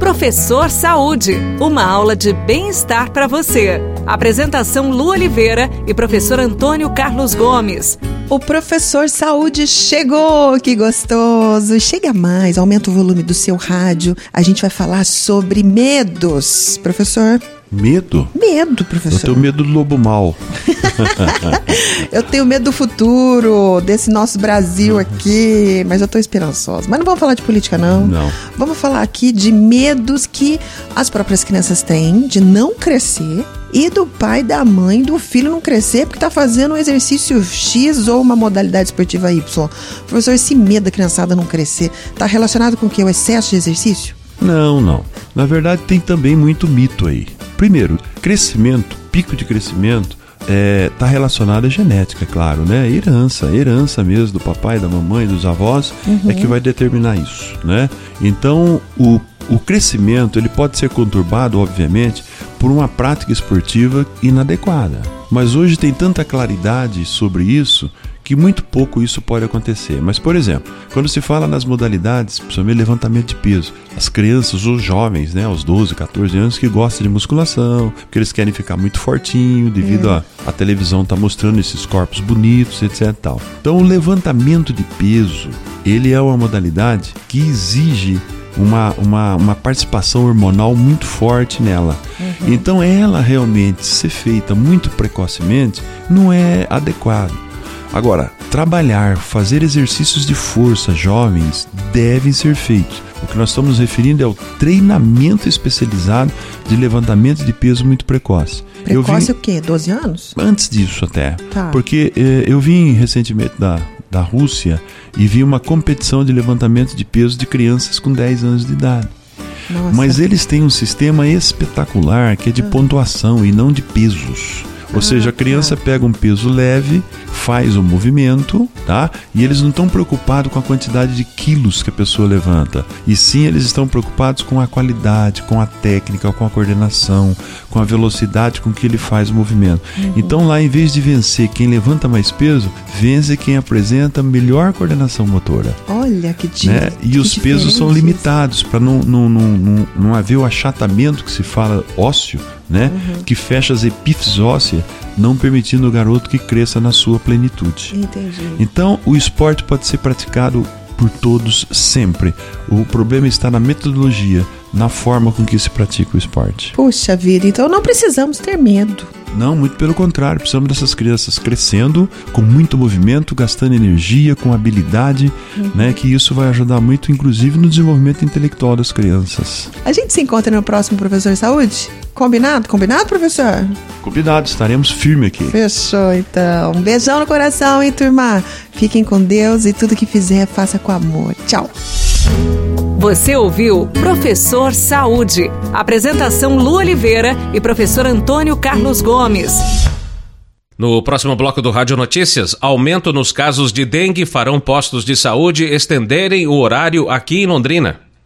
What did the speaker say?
Professor Saúde, uma aula de bem-estar para você. Apresentação Lu Oliveira e professor Antônio Carlos Gomes. O professor Saúde chegou, que gostoso! Chega mais, aumenta o volume do seu rádio. A gente vai falar sobre medos. Professor, Medo? medo, professor. Eu tenho medo do lobo mal. Eu tenho medo do futuro, desse nosso Brasil aqui, mas eu tô esperançosa. Mas não vamos falar de política, não. Não. Vamos falar aqui de medos que as próprias crianças têm de não crescer e do pai, da mãe, do filho não crescer porque tá fazendo um exercício X ou uma modalidade esportiva Y. Professor, esse medo da criançada não crescer tá relacionado com o que? O excesso de exercício? Não, não. Na verdade, tem também muito mito aí. Primeiro, crescimento, pico de crescimento, está relacionado à genética, é claro, né? Herança, herança mesmo do papai, da mamãe, dos avós, é que vai determinar isso, né? Então, o, o crescimento ele pode ser conturbado, obviamente, por uma prática esportiva inadequada. Mas hoje tem tanta claridade sobre isso que muito pouco isso pode acontecer. Mas, por exemplo, quando se fala nas modalidades, principalmente levantamento de peso, as crianças, os jovens, né, aos 12, 14 anos, que gostam de musculação, porque eles querem ficar muito fortinho devido a, a televisão tá mostrando esses corpos bonitos, etc. Tal. Então, o levantamento de peso, ele é uma modalidade que exige uma, uma, uma participação hormonal muito forte nela. Então, ela realmente ser feita muito precocemente não é adequado. Agora, trabalhar, fazer exercícios de força jovens devem ser feitos. O que nós estamos referindo é o treinamento especializado de levantamento de peso muito precoce. Precoce vi- o quê? 12 anos? Antes disso até. Tá. Porque eh, eu vim recentemente da, da Rússia e vi uma competição de levantamento de peso de crianças com 10 anos de idade. Nossa. Mas eles têm um sistema espetacular que é de pontuação e não de pesos. Ou seja, a criança pega um peso leve, faz o movimento, tá? E eles não estão preocupados com a quantidade de quilos que a pessoa levanta. E sim, eles estão preocupados com a qualidade, com a técnica, com a coordenação, com a velocidade com que ele faz o movimento. Então, lá, em vez de vencer quem levanta mais peso, vence quem apresenta melhor coordenação motora Olha que di- né? E que os pesos são limitados para não, não, não, não, não haver o achatamento que se fala ósseo, né? Uhum. Que fecha as epífises ósseas, não permitindo o garoto que cresça na sua plenitude. Entendi. Então, o esporte pode ser praticado por todos sempre. O problema está na metodologia, na forma com que se pratica o esporte. Puxa vida, então não precisamos ter medo. Não, muito pelo contrário, precisamos dessas crianças crescendo, com muito movimento, gastando energia, com habilidade, né? Que isso vai ajudar muito, inclusive, no desenvolvimento intelectual das crianças. A gente se encontra no próximo Professor Saúde? Combinado? Combinado, professor? Combinado, estaremos firmes aqui. Fechou, então. Um beijão no coração, hein, turma? Fiquem com Deus e tudo que fizer, faça com amor. Tchau. Você ouviu Professor Saúde. Apresentação Lu Oliveira e professor Antônio Carlos Gomes. No próximo bloco do Rádio Notícias, aumento nos casos de dengue farão postos de saúde estenderem o horário aqui em Londrina.